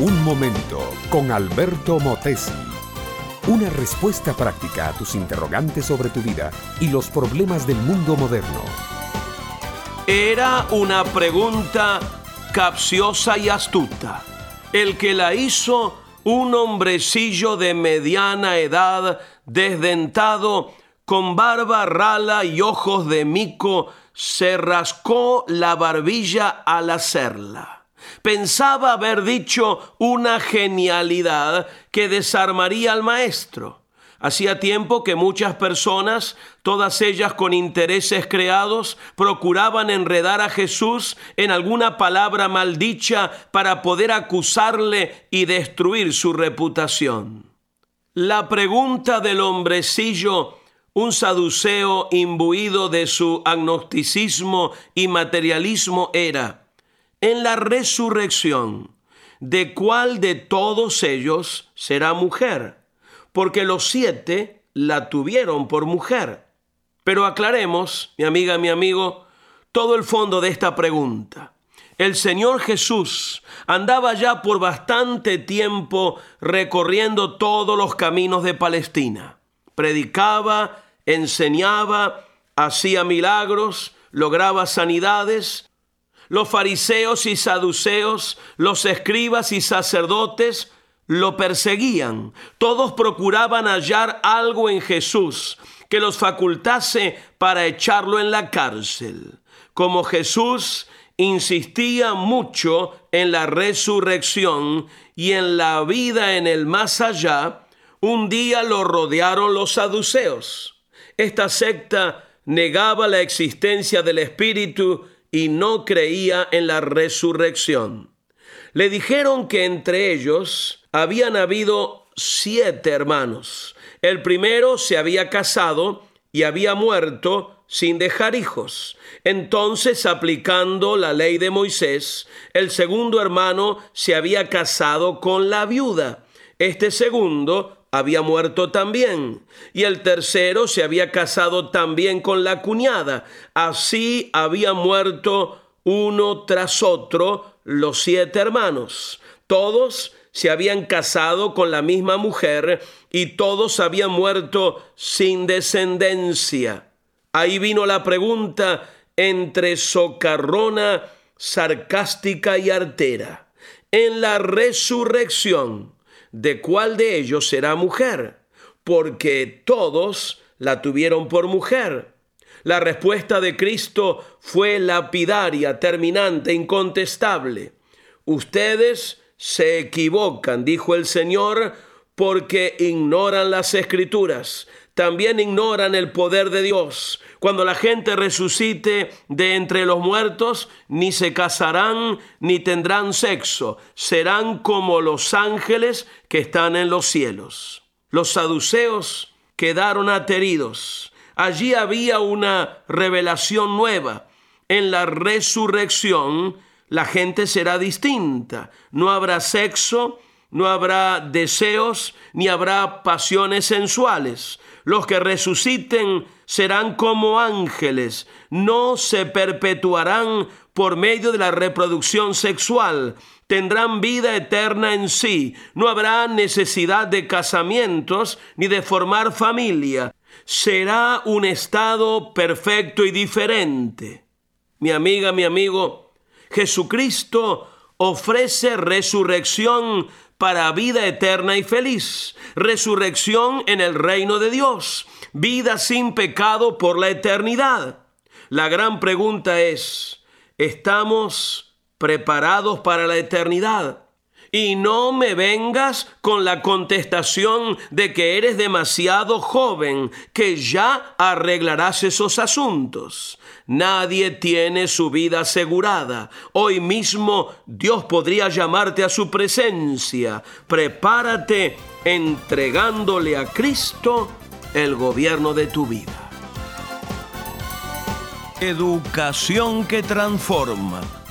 Un momento con Alberto Motesi. Una respuesta práctica a tus interrogantes sobre tu vida y los problemas del mundo moderno. Era una pregunta capciosa y astuta. El que la hizo, un hombrecillo de mediana edad, desdentado, con barba rala y ojos de mico, se rascó la barbilla al hacerla. Pensaba haber dicho una genialidad que desarmaría al maestro. Hacía tiempo que muchas personas, todas ellas con intereses creados, procuraban enredar a Jesús en alguna palabra maldicha para poder acusarle y destruir su reputación. La pregunta del hombrecillo, un saduceo imbuido de su agnosticismo y materialismo, era, en la resurrección, ¿de cuál de todos ellos será mujer? Porque los siete la tuvieron por mujer. Pero aclaremos, mi amiga, mi amigo, todo el fondo de esta pregunta. El Señor Jesús andaba ya por bastante tiempo recorriendo todos los caminos de Palestina. Predicaba, enseñaba, hacía milagros, lograba sanidades, los fariseos y saduceos, los escribas y sacerdotes lo perseguían. Todos procuraban hallar algo en Jesús que los facultase para echarlo en la cárcel. Como Jesús insistía mucho en la resurrección y en la vida en el más allá, un día lo rodearon los saduceos. Esta secta negaba la existencia del Espíritu y no creía en la resurrección. Le dijeron que entre ellos habían habido siete hermanos. El primero se había casado y había muerto sin dejar hijos. Entonces, aplicando la ley de Moisés, el segundo hermano se había casado con la viuda. Este segundo había muerto también, y el tercero se había casado también con la cuñada. Así había muerto uno tras otro los siete hermanos. Todos se habían casado con la misma mujer y todos habían muerto sin descendencia. Ahí vino la pregunta entre socarrona, sarcástica y artera. En la resurrección, de cuál de ellos será mujer, porque todos la tuvieron por mujer. La respuesta de Cristo fue lapidaria, terminante, incontestable. Ustedes se equivocan, dijo el Señor, porque ignoran las escrituras. También ignoran el poder de Dios. Cuando la gente resucite de entre los muertos, ni se casarán ni tendrán sexo. Serán como los ángeles que están en los cielos. Los saduceos quedaron ateridos. Allí había una revelación nueva. En la resurrección la gente será distinta. No habrá sexo, no habrá deseos, ni habrá pasiones sensuales. Los que resuciten serán como ángeles, no se perpetuarán por medio de la reproducción sexual, tendrán vida eterna en sí, no habrá necesidad de casamientos ni de formar familia, será un estado perfecto y diferente. Mi amiga, mi amigo, Jesucristo ofrece resurrección para vida eterna y feliz, resurrección en el reino de Dios, vida sin pecado por la eternidad. La gran pregunta es, ¿estamos preparados para la eternidad? Y no me vengas con la contestación de que eres demasiado joven, que ya arreglarás esos asuntos. Nadie tiene su vida asegurada. Hoy mismo Dios podría llamarte a su presencia. Prepárate entregándole a Cristo el gobierno de tu vida. Educación que transforma.